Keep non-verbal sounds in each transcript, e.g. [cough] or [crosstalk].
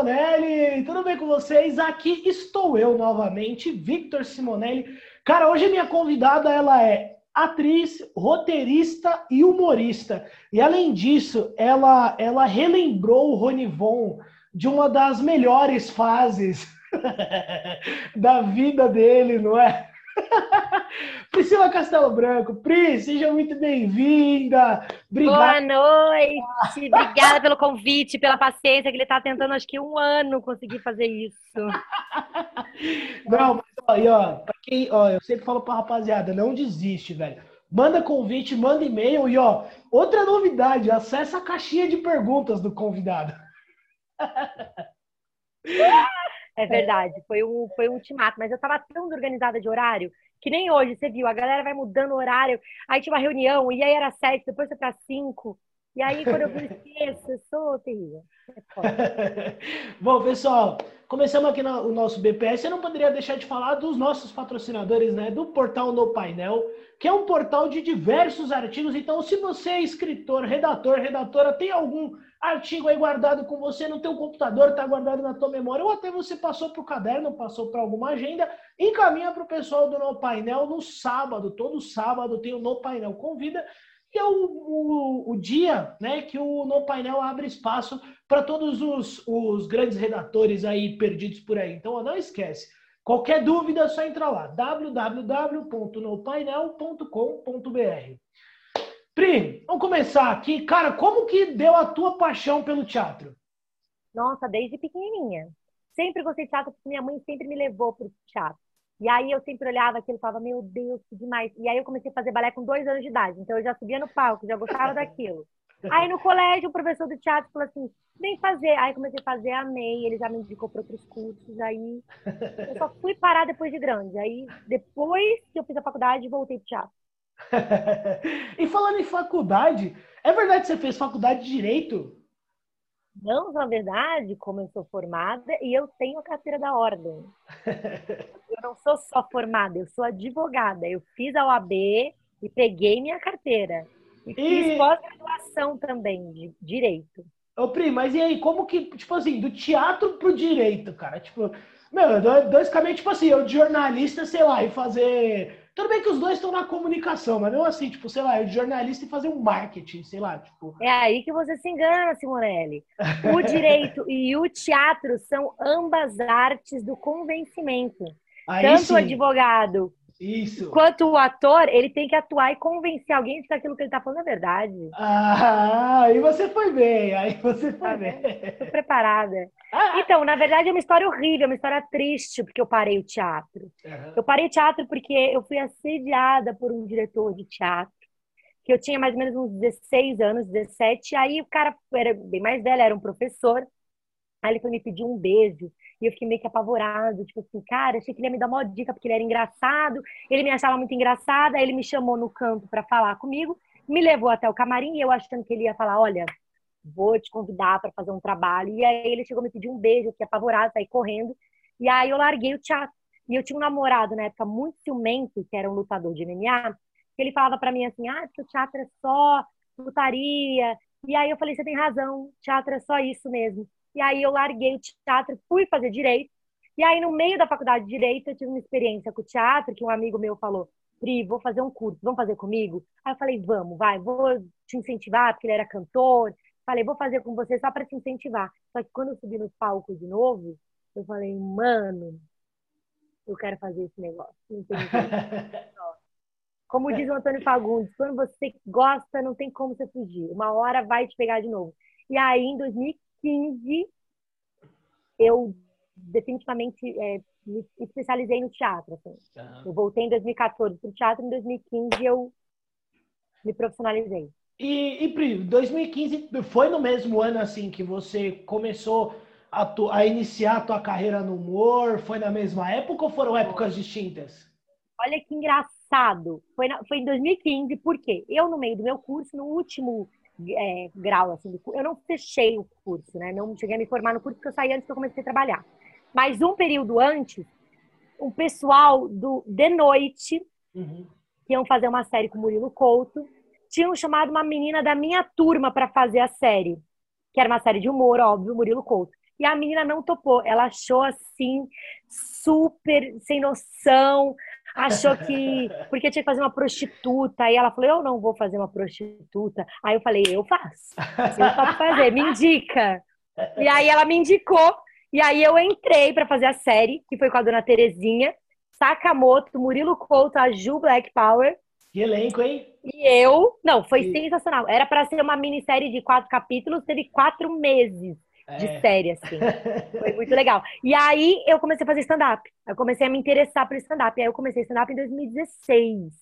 Simonelli, tudo bem com vocês? Aqui estou eu novamente, Victor Simonelli. Cara, hoje minha convidada ela é atriz, roteirista e humorista. E além disso, ela, ela relembrou o Ronivon de uma das melhores fases [laughs] da vida dele, não é? [laughs] Priscila Castelo Branco, Pri, seja muito bem-vinda. Boa noite, obrigada pelo convite, pela paciência, que ele está tentando, acho que um ano conseguir fazer isso. [laughs] Não, mas e, ó, pra quem, ó, eu sempre falo pra rapaziada, não desiste, velho. Manda convite, manda e-mail e ó, outra novidade, acessa a caixinha de perguntas do convidado. [laughs] É verdade, foi um, foi um ultimato, mas eu tava tão desorganizada de horário que nem hoje, você viu, a galera vai mudando o horário, aí tinha uma reunião, e aí era sete, depois foi para cinco. E aí, quando eu [laughs] esqueço, eu sou terrível. É [laughs] Bom, pessoal, começamos aqui no, o nosso BPS. Eu não poderia deixar de falar dos nossos patrocinadores, né? Do portal No Painel, que é um portal de diversos artigos. Então, se você é escritor, redator, redatora, tem algum artigo aí guardado com você no teu computador, está guardado na tua memória, ou até você passou para o caderno, passou para alguma agenda, encaminha para o pessoal do No Painel no sábado, todo sábado tem o No Painel Convida, que é o, o, o dia né, que o No Painel abre espaço para todos os, os grandes redatores aí perdidos por aí. Então, não esquece, qualquer dúvida é só entrar lá, www.nopainel.com.br. Pri, vamos começar aqui. Cara, como que deu a tua paixão pelo teatro? Nossa, desde pequenininha. Sempre gostei de teatro, porque minha mãe sempre me levou para o teatro. E aí eu sempre olhava aquilo e falava, meu Deus, que demais. E aí eu comecei a fazer balé com dois anos de idade. Então eu já subia no palco, já gostava daquilo. Aí no colégio, o professor do teatro falou assim, vem fazer. Aí comecei a fazer, amei, ele já me indicou para outros cursos. Aí eu só fui parar depois de grande. Aí depois que eu fiz a faculdade, voltei pro teatro. [laughs] e falando em faculdade, é verdade que você fez faculdade de Direito? Não, na verdade, como eu sou formada e eu tenho a carteira da ordem. [laughs] eu não sou só formada, eu sou advogada. Eu fiz a OAB e peguei minha carteira. E, e... fiz pós-graduação também de direito. Ô, Pri, mas e aí, como que, tipo assim, do teatro pro direito, cara? Tipo, meu, dois caminhos, tipo assim, eu de jornalista, sei lá, e fazer tudo bem que os dois estão na comunicação, mas não assim, tipo, sei lá, eu de jornalista e fazer um marketing, sei lá, tipo. É aí que você se engana, Simonelli. O [laughs] direito e o teatro são ambas artes do convencimento. Aí Tanto sim. o advogado isso. Quanto o ator, ele tem que atuar e convencer alguém de que aquilo que ele está falando é verdade. Ah, aí você foi bem, aí você foi tá bem. Estou preparada. Ah, então, na verdade, é uma história horrível, é uma história triste, porque eu parei o teatro. Uhum. Eu parei o teatro porque eu fui assediada por um diretor de teatro, que eu tinha mais ou menos uns 16 anos, 17, e aí o cara era bem mais velho, era um professor, aí ele foi me pedir um beijo. E eu fiquei meio que apavorado, tipo assim, cara, achei que ele ia me dar uma dica porque ele era engraçado, ele me achava muito engraçada, aí ele me chamou no canto para falar comigo, me levou até o camarim e eu achando que ele ia falar, olha, vou te convidar para fazer um trabalho. E aí ele chegou me pedir um beijo, eu fiquei apavorado, saí correndo. E aí eu larguei o teatro. E eu tinha um namorado na época muito ciumento, que era um lutador de MMA, que ele falava para mim assim: "Ah, porque o teatro é só lutaria". E aí eu falei: "Você tem razão, teatro é só isso mesmo". E aí eu larguei o teatro, fui fazer direito. E aí, no meio da faculdade de direito, eu tive uma experiência com o teatro, que um amigo meu falou: Pri, vou fazer um curso, vamos fazer comigo? Aí eu falei: vamos, vai, vou te incentivar, porque ele era cantor. Falei: vou fazer com você só para te incentivar. Só que quando eu subi no palco de novo, eu falei: mano, eu quero fazer esse negócio. [laughs] Como diz o Antônio Fagundes, quando você gosta, não tem como você fugir. Uma hora vai te pegar de novo. E aí, em 2015, 2015, eu definitivamente é, me especializei no teatro. Assim. Uhum. Eu voltei em 2014 para o teatro, em 2015 eu me profissionalizei. E, e Pri, 2015 foi no mesmo ano assim que você começou a, tu, a iniciar a tua carreira no humor? Foi na mesma época ou foram épocas distintas? Olha que engraçado. Foi, na, foi em 2015, porque eu, no meio do meu curso, no último é, grau, assim, eu não fechei o curso, né? Não cheguei a me formar no curso porque eu saí antes que eu comecei a trabalhar. Mas um período antes, o pessoal do De Noite, uhum. que iam fazer uma série com o Murilo Couto, tinham chamado uma menina da minha turma para fazer a série. que era uma série de humor, óbvio, Murilo Couto. E a menina não topou. Ela achou assim, super sem noção. Achou que. Porque tinha que fazer uma prostituta. Aí ela falou: Eu não vou fazer uma prostituta. Aí eu falei: Eu faço. Eu faço fazer, me indica. E aí ela me indicou. E aí eu entrei para fazer a série, que foi com a dona Terezinha, Sakamoto, Murilo Couto, a Ju Black Power. Que elenco, hein? E eu. Não, foi e... sensacional. Era para ser uma minissérie de quatro capítulos, teve quatro meses de é. série, assim. Foi muito legal. E aí eu comecei a fazer stand-up. Eu comecei a me interessar por stand-up. E aí eu comecei stand-up em 2016.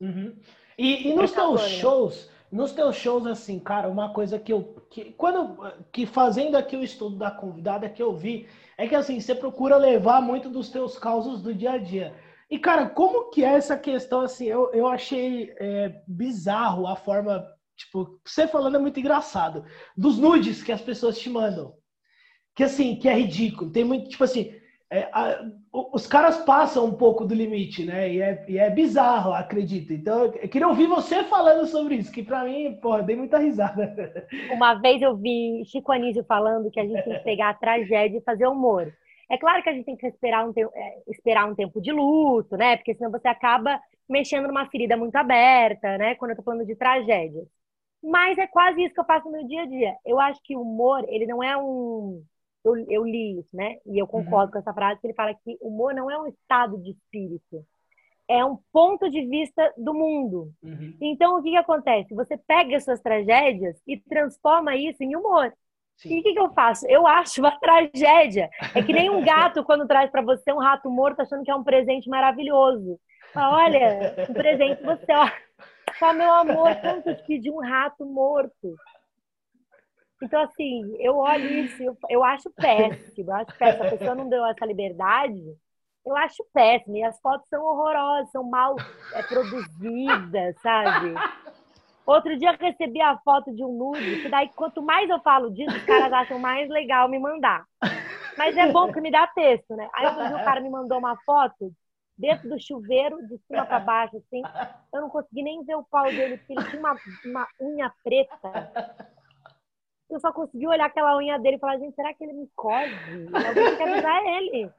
Uhum. E, e nos teus shows, nos teus shows, assim, cara, uma coisa que eu. Que, quando, que fazendo aqui o estudo da convidada que eu vi, é que assim, você procura levar muito dos teus causos do dia a dia. E, cara, como que é essa questão, assim, eu, eu achei é, bizarro a forma Tipo, você falando é muito engraçado. Dos nudes que as pessoas te mandam. Que assim, que é ridículo. Tem muito, tipo assim, é, a, os caras passam um pouco do limite, né? E é, e é bizarro, acredito. Então, eu queria ouvir você falando sobre isso, que pra mim, porra, dei muita risada. Uma vez eu vi Chico Anísio falando que a gente tem que pegar a tragédia e fazer humor. É claro que a gente tem que esperar um, te é, esperar um tempo de luto, né? Porque senão você acaba mexendo numa ferida muito aberta, né? Quando eu tô falando de tragédia. Mas é quase isso que eu faço no meu dia a dia. Eu acho que o humor, ele não é um. Eu, eu li isso, né? E eu concordo uhum. com essa frase, que ele fala que o humor não é um estado de espírito. É um ponto de vista do mundo. Uhum. Então, o que, que acontece? Você pega as suas tragédias e transforma isso em humor. Sim. E o que, que eu faço? Eu acho uma tragédia. É que nem um gato quando traz para você um rato morto achando que é um presente maravilhoso. Olha, um presente você, ó, Fala, meu amor, quanto te de um rato morto? Então, assim, eu olho isso, eu, eu acho péssimo. Eu acho péssimo. A pessoa não deu essa liberdade. Eu acho péssimo. E as fotos são horrorosas, são mal é, produzidas, sabe? Outro dia eu recebi a foto de um nude, que daí quanto mais eu falo disso, os caras acham mais legal me mandar. Mas é bom que me dá texto, né? Aí o cara me mandou uma foto dentro do chuveiro, de cima para baixo, assim. [laughs] Eu não consegui nem ver o pau dele, porque ele tinha uma, uma unha preta. Eu só consegui olhar aquela unha dele e falar, gente, será que ele me cose? Alguém quer avisar ele.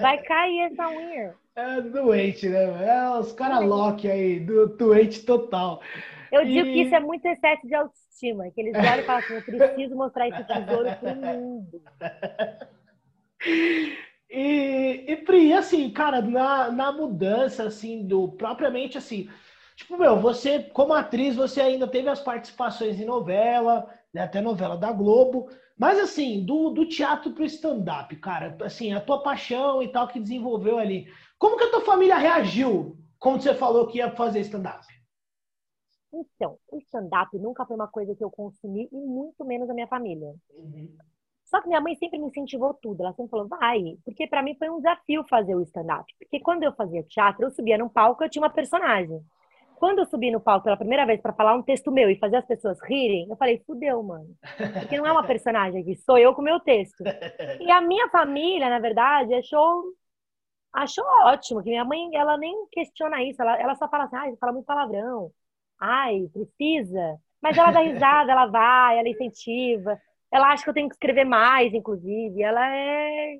Vai cair essa unha. É doente, né? É os caras Loki aí, do, doente total. Eu e... digo que isso é muito excesso de autoestima, que eles olham e falam assim, eu preciso mostrar esse tesouro pro mundo. [laughs] E, e Pri, assim, cara, na, na mudança, assim, do propriamente assim, tipo, meu, você, como atriz, você ainda teve as participações em novela, né, até novela da Globo, mas assim, do, do teatro pro stand-up, cara, assim, a tua paixão e tal que desenvolveu ali. Como que a tua família reagiu quando você falou que ia fazer stand-up? Então, o stand-up nunca foi uma coisa que eu consumi e muito menos a minha família. Uhum. Só que minha mãe sempre me incentivou tudo. Ela sempre falou, vai. Porque para mim foi um desafio fazer o stand-up. Porque quando eu fazia teatro, eu subia num palco, eu tinha uma personagem. Quando eu subi no palco pela primeira vez para falar um texto meu e fazer as pessoas rirem, eu falei, fudeu, mano. Porque não é uma [laughs] personagem aqui, sou eu com o meu texto. E a minha família, na verdade, achou, achou ótimo, que minha mãe, ela nem questiona isso. Ela, ela só fala assim, ai, fala muito palavrão. Ai, precisa. Mas ela dá risada, ela vai, ela incentiva. Ela acha que eu tenho que escrever mais, inclusive. Ela é.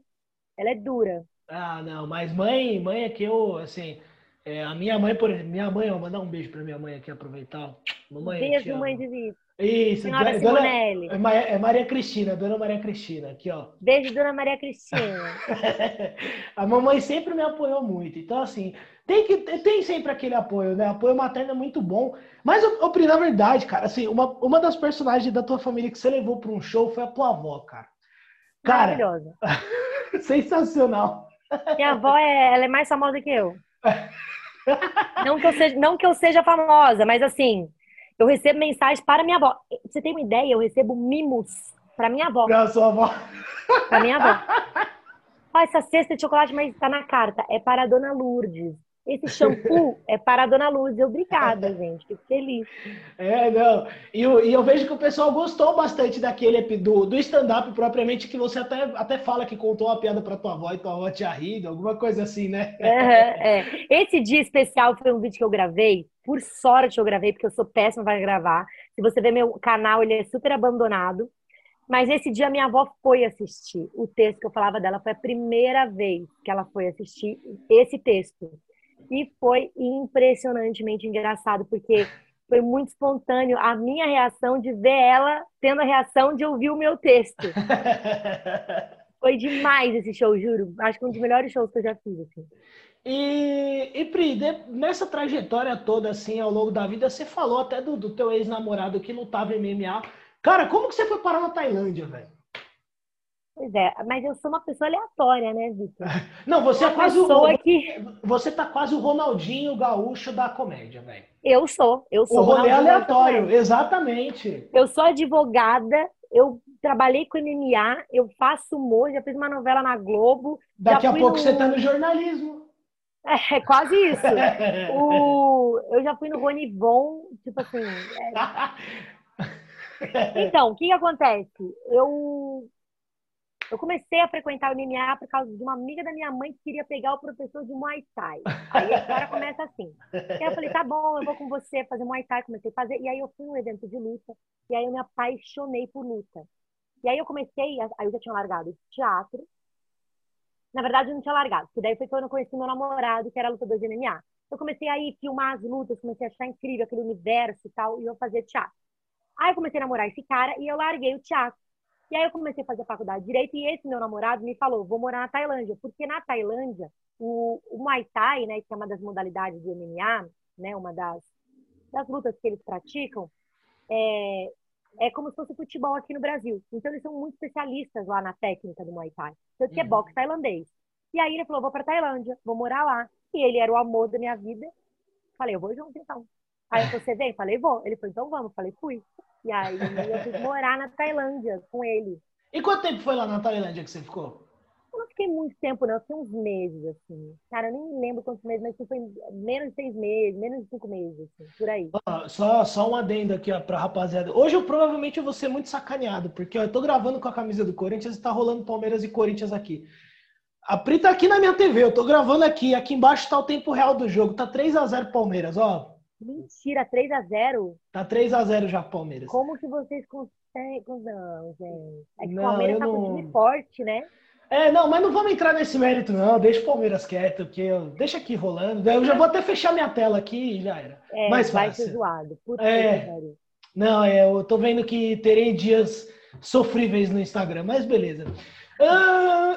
Ela é dura. Ah, não, mas mãe, mãe é que eu, assim, é, a minha mãe, por exemplo, minha mãe, vou mandar um beijo pra minha mãe aqui, aproveitar. Mamãe, beijo, mãe de vida. Isso, Senhora dona, Simonelli. É, é Maria Cristina, Dona Maria Cristina, aqui, ó. Beijo, Dona Maria Cristina. [laughs] a mamãe sempre me apoiou muito. Então, assim, tem que tem sempre aquele apoio, né? Apoio materno é muito bom. Mas, eu, eu, na verdade, cara, assim, uma, uma das personagens da tua família que você levou para um show foi a tua avó, cara. cara Maravilhosa. [laughs] sensacional. Minha avó é, ela é mais famosa que eu. [laughs] não, que eu seja, não que eu seja famosa, mas assim, eu recebo mensagens para minha avó. Você tem uma ideia? Eu recebo mimos para minha avó. Para sua avó. Para minha avó. Ó, essa cesta de chocolate, mas está na carta. É para a dona Lourdes. Esse shampoo é para a Dona Luz. Obrigada, [laughs] gente. Fico feliz. É, não. E eu, e eu, vejo que o pessoal gostou bastante daquele do, do stand-up propriamente, que você até, até fala que contou uma piada para tua avó e tua avó tinha rido, alguma coisa assim, né? Uhum, é. Esse dia especial foi um vídeo que eu gravei. Por sorte eu gravei, porque eu sou péssima para gravar. Se você ver meu canal, ele é super abandonado. Mas esse dia minha avó foi assistir o texto que eu falava dela. Foi a primeira vez que ela foi assistir esse texto. E foi impressionantemente engraçado, porque foi muito espontâneo a minha reação de ver ela tendo a reação de ouvir o meu texto. [laughs] foi demais esse show, juro. Acho que um dos melhores shows que eu já fiz. Assim. E, e Pri, nessa trajetória toda, assim, ao longo da vida, você falou até do, do teu ex-namorado que lutava em MMA. Cara, como que você foi parar na Tailândia, velho? Pois é, mas eu sou uma pessoa aleatória, né, Vitor? [laughs] Não, você é quase o. Que... Você tá quase o Ronaldinho gaúcho da comédia, velho. Eu sou, eu sou. O rolê aleatório, exatamente. Eu sou advogada, eu trabalhei com MMA, eu faço humor, já fiz uma novela na Globo. Daqui a pouco no... você tá no jornalismo. [laughs] É, é quase isso. [laughs] o... Eu já fui no Ronivon, tipo assim. É... Então, o que, que acontece? Eu eu comecei a frequentar o MMA por causa de uma amiga da minha mãe que queria pegar o professor de Muay Thai. Aí a história começa assim. E eu falei, tá bom, eu vou com você fazer Muay Thai. Comecei a fazer. E aí eu fui num evento de luta. E aí eu me apaixonei por luta. E aí eu comecei, aí eu já tinha largado teatro. Na verdade, eu não tinha largado, porque daí foi quando eu conheci meu namorado, que era lutador de MMA. Eu comecei a ir filmar as lutas, comecei a achar incrível aquele universo e tal, e eu fazia teatro. Aí eu comecei a namorar esse cara e eu larguei o teatro. E aí eu comecei a fazer faculdade de Direito e esse meu namorado me falou, vou morar na Tailândia, porque na Tailândia, o, o Muay Thai, né, que é uma das modalidades do MMA, né, uma das, das lutas que eles praticam, é, é como se fosse futebol aqui no Brasil. Então eles são muito especialistas lá na técnica do Muay Thai. Tanto que é uhum. boxe tailandês. E aí ele falou, vou para Tailândia, vou morar lá. E ele era o amor da minha vida. Falei, eu vou junto então. Aí você vem? Falei, vou. Ele falou, então vamos. Falei, fui. E aí eu fui morar na Tailândia com ele. E quanto tempo foi lá na Tailândia que você ficou? Eu não fiquei muito tempo, não. Eu fiquei uns meses, assim. Cara, eu nem lembro quantos meses, mas foi menos de seis meses, menos de cinco meses, assim, por aí. só, só um adendo aqui ó, pra rapaziada. Hoje eu provavelmente vou ser muito sacaneado, porque ó, eu tô gravando com a camisa do Corinthians e tá rolando Palmeiras e Corinthians aqui. A Pri tá aqui na minha TV, eu tô gravando aqui. Aqui embaixo tá o tempo real do jogo. Tá 3 a 0 Palmeiras, ó. Mentira, 3 a 0 Tá 3 a 0 já, Palmeiras. Como que vocês conseguem. Não, gente. É que o Palmeiras tá não... com time forte, né? É, não, mas não vamos entrar nesse mérito, não. Deixa o Palmeiras quieto, porque eu... deixa aqui rolando. Eu já vou até fechar minha tela aqui e já era. É, mais vai ser zoado. Puta é. Não, é, eu tô vendo que terei dias sofríveis no Instagram, mas beleza.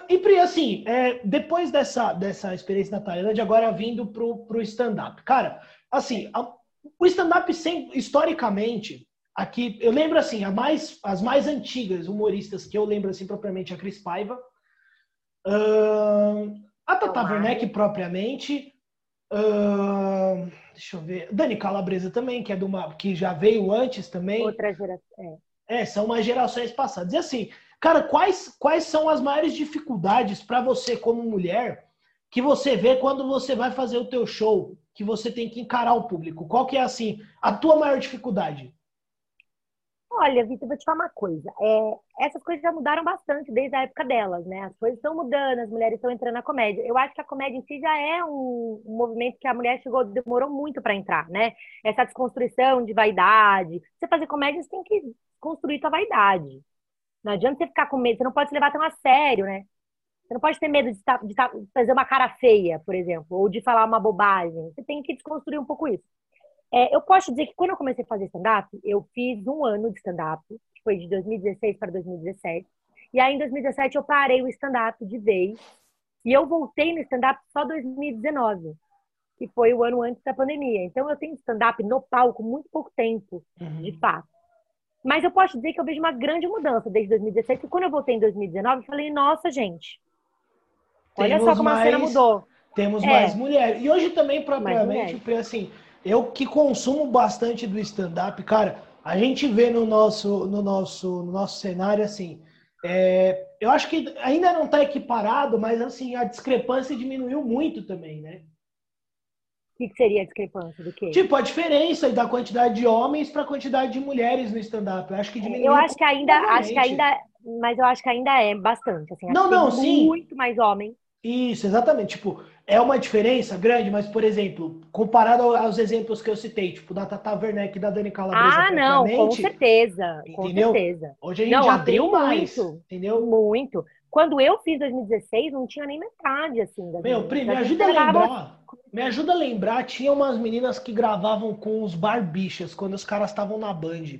E Pri, assim, é, depois dessa, dessa experiência na Tailândia, agora vindo pro, pro stand-up. Cara, assim, a, o stand-up historicamente, aqui, eu lembro assim, mais, as mais antigas humoristas que eu lembro assim propriamente a Cris Paiva, uh, a Tata Werneck propriamente, uh, deixa eu ver, Dani Calabresa também, que é de uma que já veio antes também. Outra geração. É. é, são umas gerações passadas. E assim, cara, quais quais são as maiores dificuldades para você como mulher que você vê quando você vai fazer o teu show? que você tem que encarar o público? Qual que é, assim, a tua maior dificuldade? Olha, Vitor, vou te falar uma coisa. É, essas coisas já mudaram bastante desde a época delas, né? As coisas estão mudando, as mulheres estão entrando na comédia. Eu acho que a comédia em si já é um, um movimento que a mulher chegou, demorou muito para entrar, né? Essa desconstrução de vaidade. Você fazer comédia, você tem que construir sua vaidade. Não adianta você ficar com medo, você não pode se levar tão a sério, né? Você não pode ter medo de, de fazer uma cara feia, por exemplo, ou de falar uma bobagem. Você tem que desconstruir um pouco isso. É, eu posso dizer que quando eu comecei a fazer stand-up, eu fiz um ano de stand-up, que foi de 2016 para 2017. E aí, em 2017, eu parei o stand-up de vez. E eu voltei no stand-up só 2019, que foi o ano antes da pandemia. Então, eu tenho stand-up no palco muito pouco tempo, uhum. de fato. Mas eu posso dizer que eu vejo uma grande mudança desde 2016, porque quando eu voltei em 2019, eu falei, nossa, gente, Olha só como mais, a cena mudou. Temos é. mais mulheres. E hoje também, propriamente, assim, eu que consumo bastante do stand-up, cara, a gente vê no nosso, no nosso, no nosso cenário, assim, é, eu acho que ainda não está equiparado, mas assim, a discrepância diminuiu muito também, né? O que, seria a discrepância do quê? Tipo, a diferença da quantidade de homens para a quantidade de mulheres no stand-up. Eu acho que diminuiu. Eu acho que ainda, acho que ainda, mas eu acho que ainda é bastante. Assim, não, não, sim. Muito mais homens isso, exatamente. Tipo, é uma diferença grande, mas, por exemplo, comparado aos exemplos que eu citei, tipo da Tata Werneck e da Dani Calabresa. Ah, não, com certeza. Entendeu? Com certeza. Hoje a gente não, já tem mais. Muito, entendeu? Muito. Quando eu fiz 2016, não tinha nem metade, assim. Meu, Pri, me ajuda a lembrar. Me ajuda a lembrar, tinha umas meninas que gravavam com os barbichas quando os caras estavam na Band.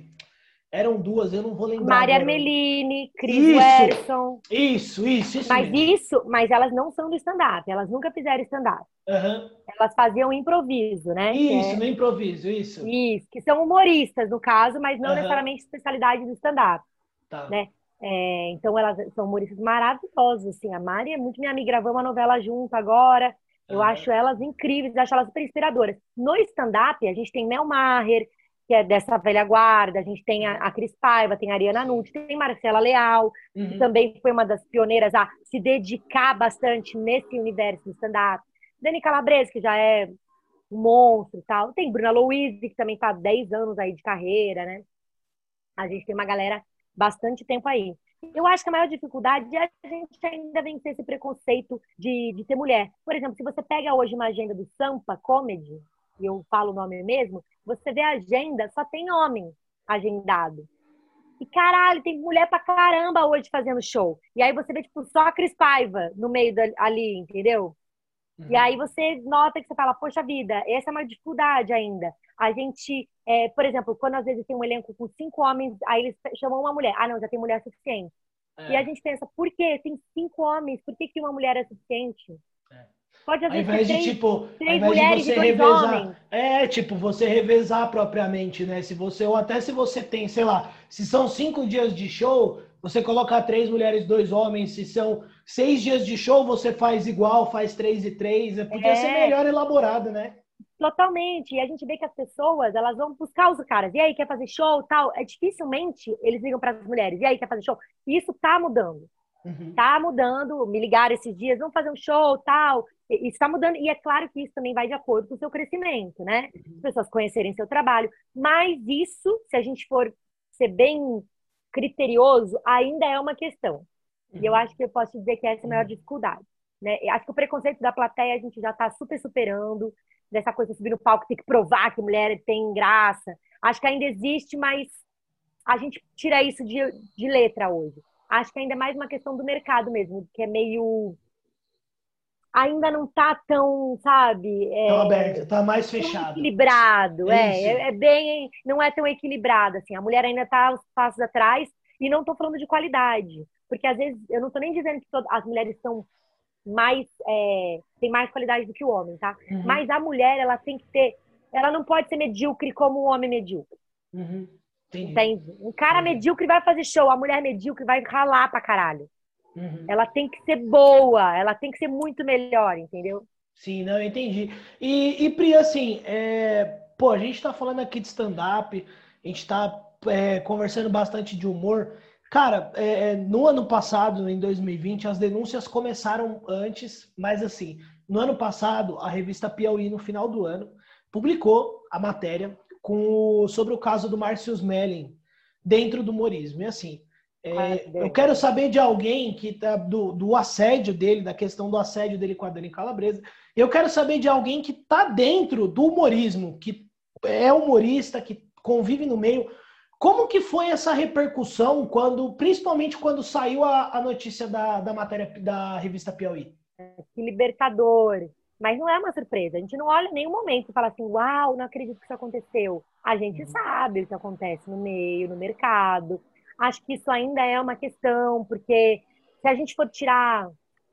Eram duas, eu não vou lembrar. Maria Armeline, Cris Werson. Isso, isso, isso. Mas mesmo. isso, mas elas não são do stand-up, elas nunca fizeram stand-up. Uhum. Elas faziam improviso, né? Isso, é... no improviso, isso. Isso, que são humoristas, no caso, mas não uhum. necessariamente especialidade do stand-up. Tá. Né? É, então elas são humoristas maravilhosos, assim. A Mari é muito minha amiga, gravou uma novela junto agora. Eu uhum. acho elas incríveis, acho elas super inspiradoras. No stand-up, a gente tem Mel Maher, que é dessa velha guarda, a gente tem a, a Cris Paiva, tem a Ariana Nutti, tem Marcela Leal, uhum. que também foi uma das pioneiras a se dedicar bastante nesse universo do stand-up. Dani Calabresa, que já é um monstro e tal. Tem Bruna Louise, que também está 10 anos aí de carreira, né? A gente tem uma galera bastante tempo aí. Eu acho que a maior dificuldade é a gente ainda vencer esse preconceito de, de ser mulher. Por exemplo, se você pega hoje uma agenda do Sampa Comedy, e eu falo o nome mesmo, você vê a agenda, só tem homem agendado. E caralho, tem mulher pra caramba hoje fazendo show. E aí você vê, tipo, só a Cris Paiva no meio da, ali, entendeu? Uhum. E aí você nota que você fala, poxa vida, essa é uma dificuldade ainda. A gente, é, por exemplo, quando às vezes tem um elenco com cinco homens, aí eles chamam uma mulher. Ah, não, já tem mulher suficiente. É. E a gente pensa, por quê? Tem cinco homens, por que, que uma mulher é suficiente? Pode haver ao invés de, tipo, três invés de você revezar, homens. é, tipo, você revezar propriamente, né? Se você, ou até se você tem, sei lá, se são cinco dias de show, você coloca três mulheres, dois homens. Se são seis dias de show, você faz igual, faz três e três. É, podia é. ser melhor elaborado, né? Totalmente. E a gente vê que as pessoas, elas vão buscar os caras. E aí, quer fazer show, tal? É dificilmente eles ligam para as mulheres. E aí, quer fazer show? E isso tá mudando. Uhum. Tá mudando. Me ligaram esses dias, vamos fazer um show, tal. Está mudando, e é claro que isso também vai de acordo com o seu crescimento, né? Uhum. As pessoas conhecerem seu trabalho. Mas isso, se a gente for ser bem criterioso, ainda é uma questão. Uhum. E eu uhum. acho que eu posso dizer que essa é a maior uhum. dificuldade. Né? Acho que o preconceito da plateia a gente já está super superando, dessa coisa de subir no palco, tem que provar que mulher tem graça. Acho que ainda existe, mas a gente tira isso de, de letra hoje. Acho que ainda é mais uma questão do mercado mesmo, que é meio ainda não tá tão, sabe? É, tão aberto, tá mais fechado. Equilibrado, é, é, é, bem, não é tão equilibrado assim. A mulher ainda tá uns passos atrás e não tô falando de qualidade, porque às vezes eu não tô nem dizendo que as mulheres são mais é, tem mais qualidade do que o homem, tá? Uhum. Mas a mulher ela tem que ter, ela não pode ser medíocre como o homem medíocre. Uhum. Entende? Um cara medíocre vai fazer show, a mulher medíocre vai ralar pra caralho. Uhum. Ela tem que ser boa, ela tem que ser muito melhor, entendeu? Sim, não, eu entendi. E, e Pri, assim, é, pô, a gente tá falando aqui de stand-up, a gente tá é, conversando bastante de humor. Cara, é, é no ano passado, em 2020, as denúncias começaram antes, mas assim, no ano passado, a revista Piauí, no final do ano, publicou a matéria com, sobre o caso do Márcio Smelling dentro do humorismo. E assim, é, eu quero saber de alguém que tá do, do assédio dele, da questão do assédio dele com a Dani Calabresa. Eu quero saber de alguém que está dentro do humorismo, que é humorista, que convive no meio. Como que foi essa repercussão quando, principalmente quando saiu a, a notícia da, da matéria da revista Piauí? Que libertador. Mas não é uma surpresa. A gente não olha em nenhum momento e fala assim, uau, não acredito que isso aconteceu. A gente uhum. sabe o que acontece no meio, no mercado acho que isso ainda é uma questão, porque se a gente for tirar.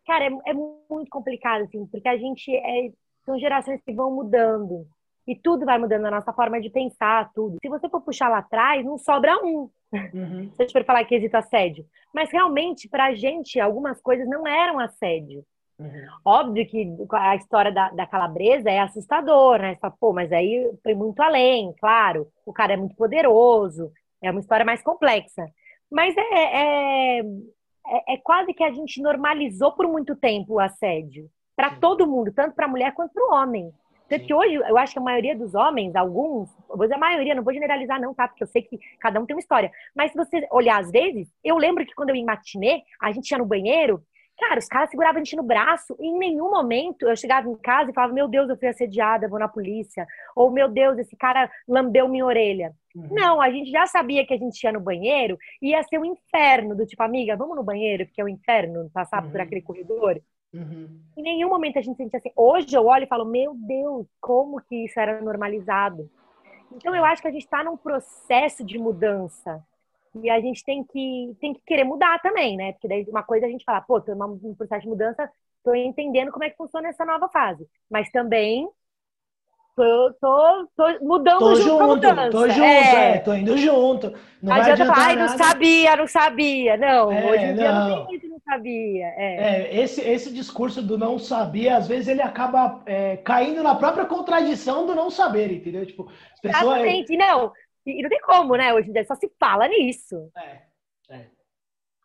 Cara, é, é muito complicado, assim, porque a gente é, são gerações que vão mudando. E tudo vai mudando a nossa forma de pensar, tudo. Se você for puxar lá atrás, não sobra um. Uhum. [laughs] Se a gente for falar que existe assédio. Mas realmente, pra gente, algumas coisas não eram assédio. Uhum. Óbvio que a história da, da calabresa é assustadora, né? Você fala, pô, mas aí foi muito além, claro. O cara é muito poderoso, é uma história mais complexa. Mas é, é, é, é quase que a gente normalizou por muito tempo o assédio. Para todo mundo, tanto para a mulher quanto para o homem. Tanto que hoje, eu acho que a maioria dos homens, alguns, vou dizer a maioria, não vou generalizar não, tá? Porque eu sei que cada um tem uma história. Mas se você olhar às vezes, eu lembro que quando eu ia em matinê, a gente ia no banheiro, Cara, os caras seguravam a gente no braço e em nenhum momento eu chegava em casa e falava, meu Deus, eu fui assediada, vou na polícia. Ou, meu Deus, esse cara lambeu minha orelha. Uhum. Não, a gente já sabia que a gente ia no banheiro e ia ser um inferno, do tipo, amiga, vamos no banheiro, porque é o um inferno passar uhum. por aquele corredor. Uhum. Em nenhum momento a gente sentia assim. Hoje eu olho e falo, meu Deus, como que isso era normalizado. Então eu acho que a gente está num processo de mudança. E a gente tem que, tem que querer mudar também, né? Porque daí uma coisa a gente fala, pô, tô num processo de mudança, tô entendendo como é que funciona essa nova fase. Mas também tô, tô, tô mudando tô junto, mudança. Tô junto, é. é. tô indo junto. Não adianta falar, ai, não sabia, não sabia. Não, é, hoje em dia não, não tem isso, não sabia. É. é. esse, esse discurso do não sabia, às vezes ele acaba é, caindo na própria contradição do não saber, entendeu? Tipo, as pessoas... Exatamente, não. E não tem como, né? Hoje em dia só se fala nisso. É, é.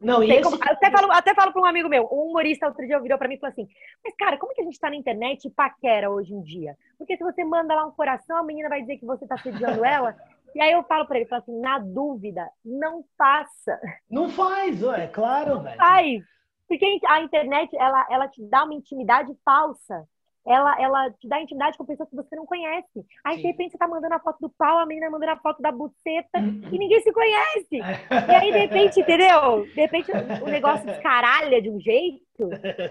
Não, e esse... como... até, falo, até falo para um amigo meu, um humorista outro dia virou para mim e falou assim: Mas, cara, como que a gente está na internet e paquera hoje em dia? Porque se você manda lá um coração, a menina vai dizer que você está sediando [laughs] ela. E aí eu falo para ele, falo assim, na dúvida, não faça. Não faz, é claro, velho. Faz. Porque a internet, ela, ela te dá uma intimidade falsa ela, ela te dá intimidade com pessoas que você não conhece. Aí, Sim. de repente, você tá mandando a foto do pau, a menina mandando a foto da buceta uhum. e ninguém se conhece. e aí, de repente, entendeu? De repente, o negócio descaralha de um jeito.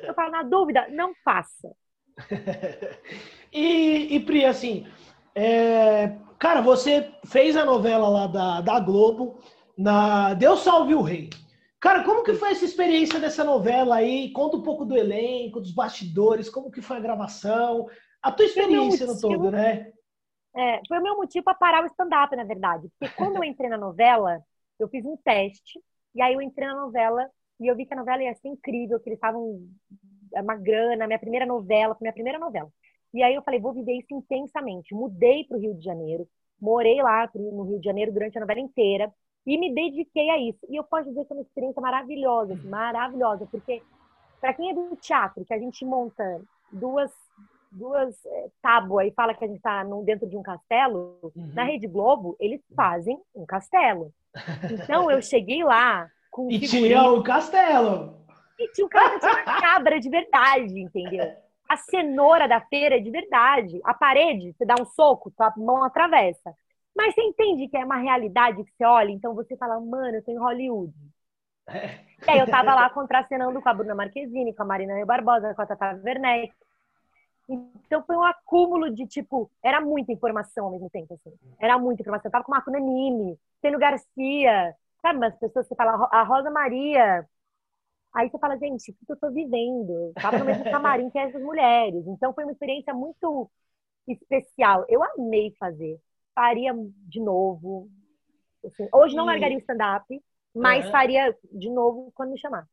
Eu falo, na dúvida, não faça. [laughs] e, e, Pri, assim, é... cara, você fez a novela lá da, da Globo, na Deus Salve o Rei. Cara, como que foi essa experiência dessa novela aí? Conta um pouco do elenco, dos bastidores, como que foi a gravação, a tua experiência no todo, né? É, foi o meu motivo para parar o stand-up, na verdade. Porque quando eu entrei na novela, eu fiz um teste, e aí eu entrei na novela e eu vi que a novela ia ser incrível, que eles estavam é uma grana, minha primeira novela, minha primeira novela. E aí eu falei, vou viver isso intensamente. Mudei para o Rio de Janeiro, morei lá no Rio de Janeiro durante a novela inteira. E me dediquei a isso. E eu posso dizer que é uma experiência maravilhosa, assim, maravilhosa, porque para quem é do teatro, que a gente monta duas duas é, tábuas e fala que a gente está dentro de um castelo, uhum. na Rede Globo, eles fazem um castelo. Então eu cheguei lá com E tinha o castelo. E tinha um cara tinha uma cabra de verdade, entendeu? A cenoura da feira é de verdade. A parede, você dá um soco, tua mão atravessa. Mas você entende que é uma realidade que você olha, então você fala, mano, eu tô em Hollywood. É. E aí eu tava lá [laughs] contracenando com a Bruna Marquezine, com a Marina Barbosa, com a Tata Werneck. Então foi um acúmulo de, tipo, era muita informação ao mesmo tempo, assim. Era muita informação. Eu tava com Marco Nanini, Teno Garcia, sabe? Mas pessoas que falam, a Rosa Maria. Aí você fala, gente, o que eu tô vivendo? Eu tava no mesmo camarim que essas mulheres. Então foi uma experiência muito especial. Eu amei fazer faria de novo. Assim, hoje não largaria o stand-up, mas faria de novo quando me chamar.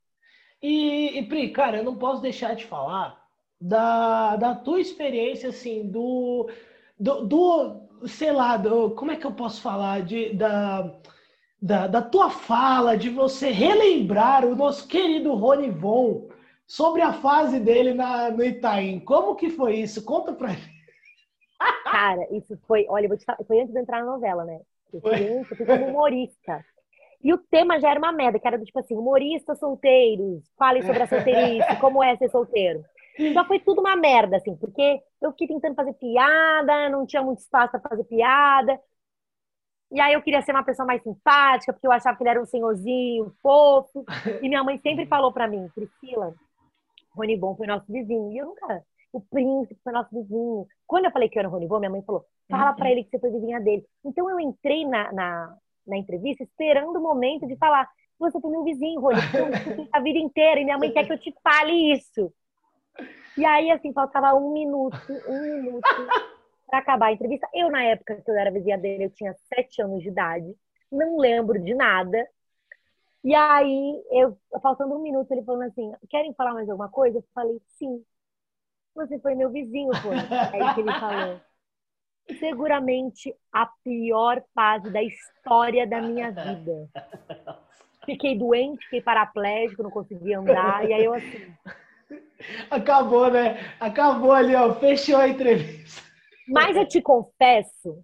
E, e, Pri, cara, eu não posso deixar de falar da, da tua experiência, assim, do, do, do sei lá, do, como é que eu posso falar? De, da, da, da tua fala, de você relembrar o nosso querido Rony Von sobre a fase dele na, no Itaim. Como que foi isso? Conta pra mim. Cara, isso foi, olha, vou te falar, foi antes de entrar na novela, né? Eu fui, eu fui como humorista. E o tema já era uma merda, que era do tipo assim, humoristas solteiros, falem sobre a solteirice, como é ser solteiro. Então foi tudo uma merda, assim, porque eu fiquei tentando fazer piada, não tinha muito espaço para fazer piada. E aí eu queria ser uma pessoa mais simpática, porque eu achava que ele era um senhorzinho, fofo. E minha mãe sempre [laughs] falou para mim, Priscila, Rony Bom foi nosso vizinho. E eu nunca o príncipe foi nosso vizinho. Quando eu falei que eu era o Ronivô, minha mãe falou, fala para uhum. ele que você foi vizinha dele. Então eu entrei na, na, na entrevista esperando o momento de falar, você foi meu vizinho, Rony, eu a vida inteira e minha mãe quer que eu te fale isso. E aí, assim, faltava um minuto, um minuto para acabar a entrevista. Eu, na época que eu era vizinha dele, eu tinha sete anos de idade, não lembro de nada. E aí, eu, faltando um minuto, ele falou assim: querem falar mais alguma coisa? Eu falei, sim. Você foi meu vizinho, pô. É que ele falou. Seguramente a pior fase da história da minha vida. Fiquei doente, fiquei paraplégico, não conseguia andar, e aí eu assim. Acabou, né? Acabou ali, ó. Fechou a entrevista. Mas eu te confesso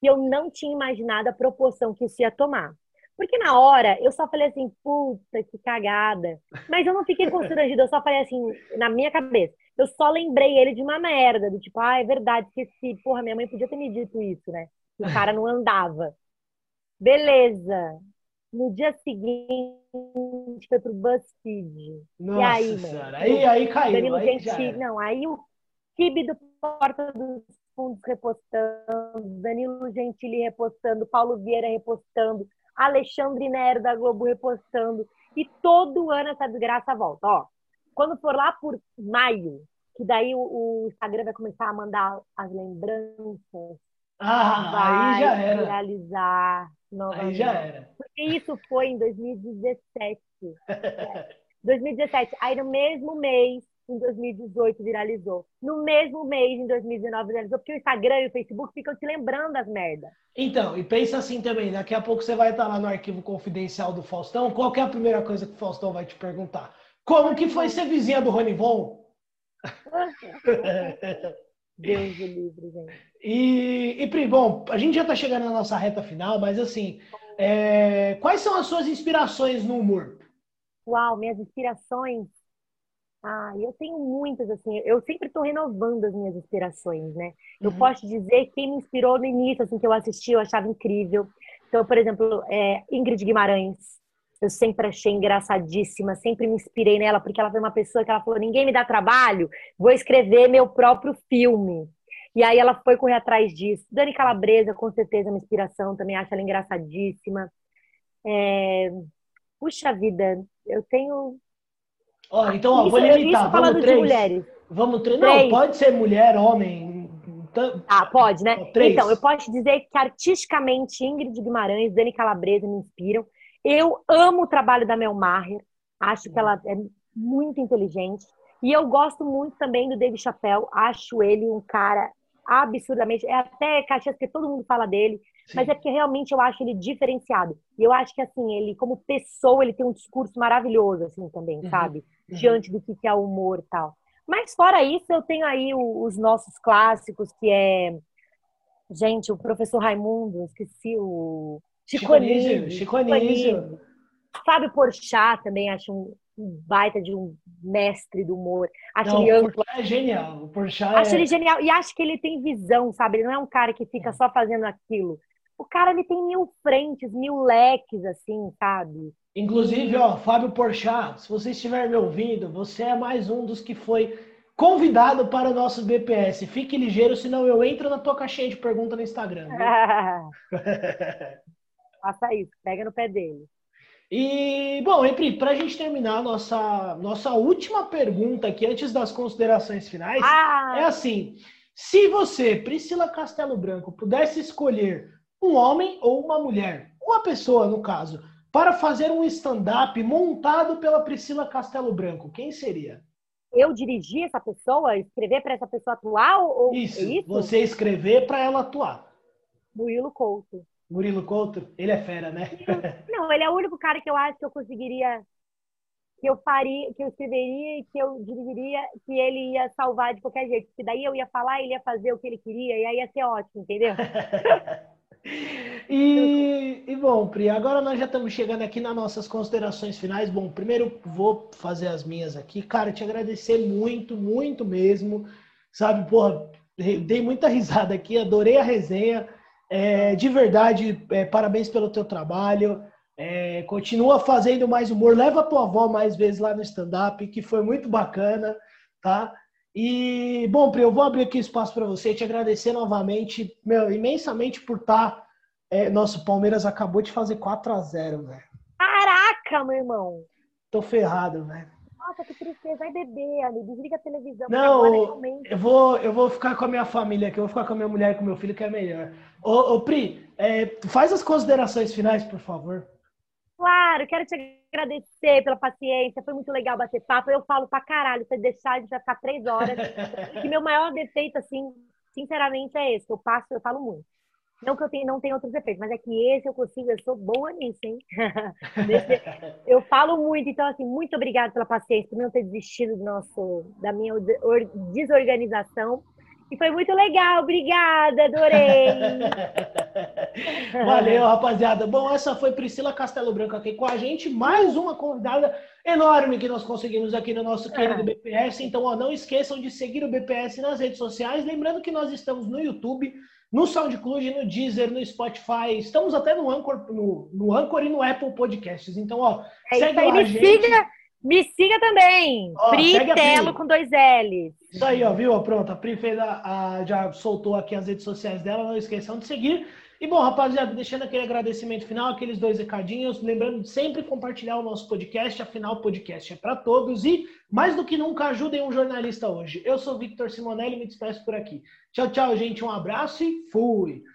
que eu não tinha imaginado a proporção que isso ia tomar. Porque na hora eu só falei assim, puta, que cagada. Mas eu não fiquei constrangida, eu só falei assim, na minha cabeça. Eu só lembrei ele de uma merda, do tipo, ah, é verdade, esqueci. Porra, minha mãe podia ter me dito isso, né? O cara não andava. Beleza. No dia seguinte foi pro BuzzFeed. Nossa e aí, senhora, aí, aí caiu. Danilo aí Gentili, não, aí o Kibe do Porta dos Fundos repostando, Danilo Gentili repostando, Paulo Vieira repostando, Alexandre Nero da Globo repostando. E todo ano essa desgraça volta. Ó, quando for lá por maio, que daí o, o Instagram vai começar a mandar as lembranças. Ah, vai aí já era. Viralizar novamente. Aí já era. Porque isso foi em 2017. 2017. [laughs] Aí no mesmo mês em 2018 viralizou. No mesmo mês, em 2019, viralizou, porque o Instagram e o Facebook ficam te lembrando as merdas. Então, e pensa assim também, daqui a pouco você vai estar lá no arquivo confidencial do Faustão, qual é a primeira coisa que o Faustão vai te perguntar? Como que foi ser vizinha do Ronivon? [laughs] Deus do livre, gente. E, e Pri, bom, a gente já está chegando na nossa reta final, mas assim, é... quais são as suas inspirações no humor? Uau, minhas inspirações ah, eu tenho muitas, assim, eu sempre estou renovando as minhas inspirações, né? Eu uhum. posso dizer quem me inspirou no início, assim, que eu assisti, eu achava incrível. Então, por exemplo, é, Ingrid Guimarães, eu sempre achei engraçadíssima, sempre me inspirei nela, porque ela foi uma pessoa que ela falou, ninguém me dá trabalho, vou escrever meu próprio filme. E aí ela foi correr atrás disso. Dani Calabresa, com certeza, é uma inspiração, também acho ela engraçadíssima. É... Puxa vida, eu tenho Ó, então, ó, vou limitar. Vamos três. mulheres. Vamos três. Não, pode ser mulher, homem. Ah, pode, né? Três. Então, eu posso dizer que artisticamente Ingrid Guimarães, Dani Calabresa me inspiram. Eu amo o trabalho da Mel Maher. Acho que ela é muito inteligente. E eu gosto muito também do David Chappelle. Acho ele um cara absurdamente. É até Caxias que todo mundo fala dele. Sim. Mas é porque realmente eu acho ele diferenciado. E eu acho que, assim, ele, como pessoa, ele tem um discurso maravilhoso, assim, também, uhum. sabe? Uhum. Diante do que é o humor e tal. Mas, fora isso, eu tenho aí os nossos clássicos, que é... Gente, o professor Raimundo, esqueci o... Chico Anísio. Chico Anísio. Fábio Porchat também acho um, um baita de um mestre do humor. Acho não, ele amplo. é genial. O Porchat acho é... ele genial. E acho que ele tem visão, sabe? Ele não é um cara que fica é. só fazendo aquilo. O cara, ele tem mil frentes, mil leques, assim, sabe? Inclusive, ó, Fábio Porchat, se você estiver me ouvindo, você é mais um dos que foi convidado para o nosso BPS. Fique ligeiro, senão eu entro na tua caixinha de pergunta no Instagram. [laughs] [laughs] Faça isso, pega no pé dele. E, bom, Epri, para a gente terminar nossa, nossa última pergunta aqui, antes das considerações finais, ah. é assim: se você, Priscila Castelo Branco, pudesse escolher um homem ou uma mulher, uma pessoa no caso, para fazer um stand-up montado pela Priscila Castelo Branco, quem seria? Eu dirigir essa pessoa, escrever para essa pessoa atuar? Ou... Isso, é isso? você escrever para ela atuar. Murilo Couto. Murilo Couto, ele é fera, né? Não, ele é o único cara que eu acho que eu conseguiria, que eu faria, que eu escreveria e que eu dirigiria, que ele ia salvar de qualquer jeito. Porque daí eu ia falar, ele ia fazer o que ele queria, e aí ia ser ótimo, entendeu? [laughs] e, e, bom, Pri, agora nós já estamos chegando aqui nas nossas considerações finais. Bom, primeiro vou fazer as minhas aqui. Cara, te agradecer muito, muito mesmo. Sabe, porra, dei muita [laughs] risada aqui, adorei a resenha. É, de verdade, é, parabéns pelo teu trabalho. É, continua fazendo mais humor. Leva a tua avó mais vezes lá no stand-up, que foi muito bacana, tá? E, bom, Pri, eu vou abrir aqui espaço para você, te agradecer novamente, meu, imensamente por estar. Tá, é, nosso Palmeiras acabou de fazer 4 a 0 velho. Caraca, meu irmão! Tô ferrado, velho. Nossa, que tristeza. Vai beber, amigo. Desliga a televisão. Não, é eu, vou, eu vou ficar com a minha família aqui. Eu vou ficar com a minha mulher e com o meu filho, que é melhor. Ô, ô Pri, é, faz as considerações finais, por favor. Claro, quero te agradecer pela paciência. Foi muito legal bater papo. Eu falo pra caralho. Se deixar, a gente vai ficar três horas. [laughs] e meu maior defeito, assim, sinceramente, é esse. Eu passo, eu falo muito. Não que eu tenha, não tenha outros defeitos, mas é que esse eu consigo, eu sou boa nisso, hein? [laughs] eu falo muito, então, assim, muito obrigada pela paciência, por não ter desistido do nosso, da minha desorganização. E foi muito legal, obrigada, adorei. [laughs] Valeu, rapaziada. Bom, essa foi Priscila Castelo Branco aqui com a gente, mais uma convidada enorme que nós conseguimos aqui no nosso querido BPS. Então, ó, não esqueçam de seguir o BPS nas redes sociais. Lembrando que nós estamos no YouTube, no SoundCloud, no Deezer, no Spotify. Estamos até no Anchor, no, no Anchor e no Apple Podcasts. Então, ó, é segue lá, me gente. Siga, me siga também. Ó, Pri Telo com dois L's. Isso aí, ó, viu? Pronto, a Pri fez a, a, já soltou aqui as redes sociais dela. Não esqueçam de seguir. E bom, rapaziada, deixando aquele agradecimento final, aqueles dois recadinhos, lembrando de sempre compartilhar o nosso podcast, afinal o podcast é para todos e mais do que nunca ajudem um jornalista hoje. Eu sou Victor Simonelli, me despeço por aqui. Tchau, tchau, gente, um abraço e fui.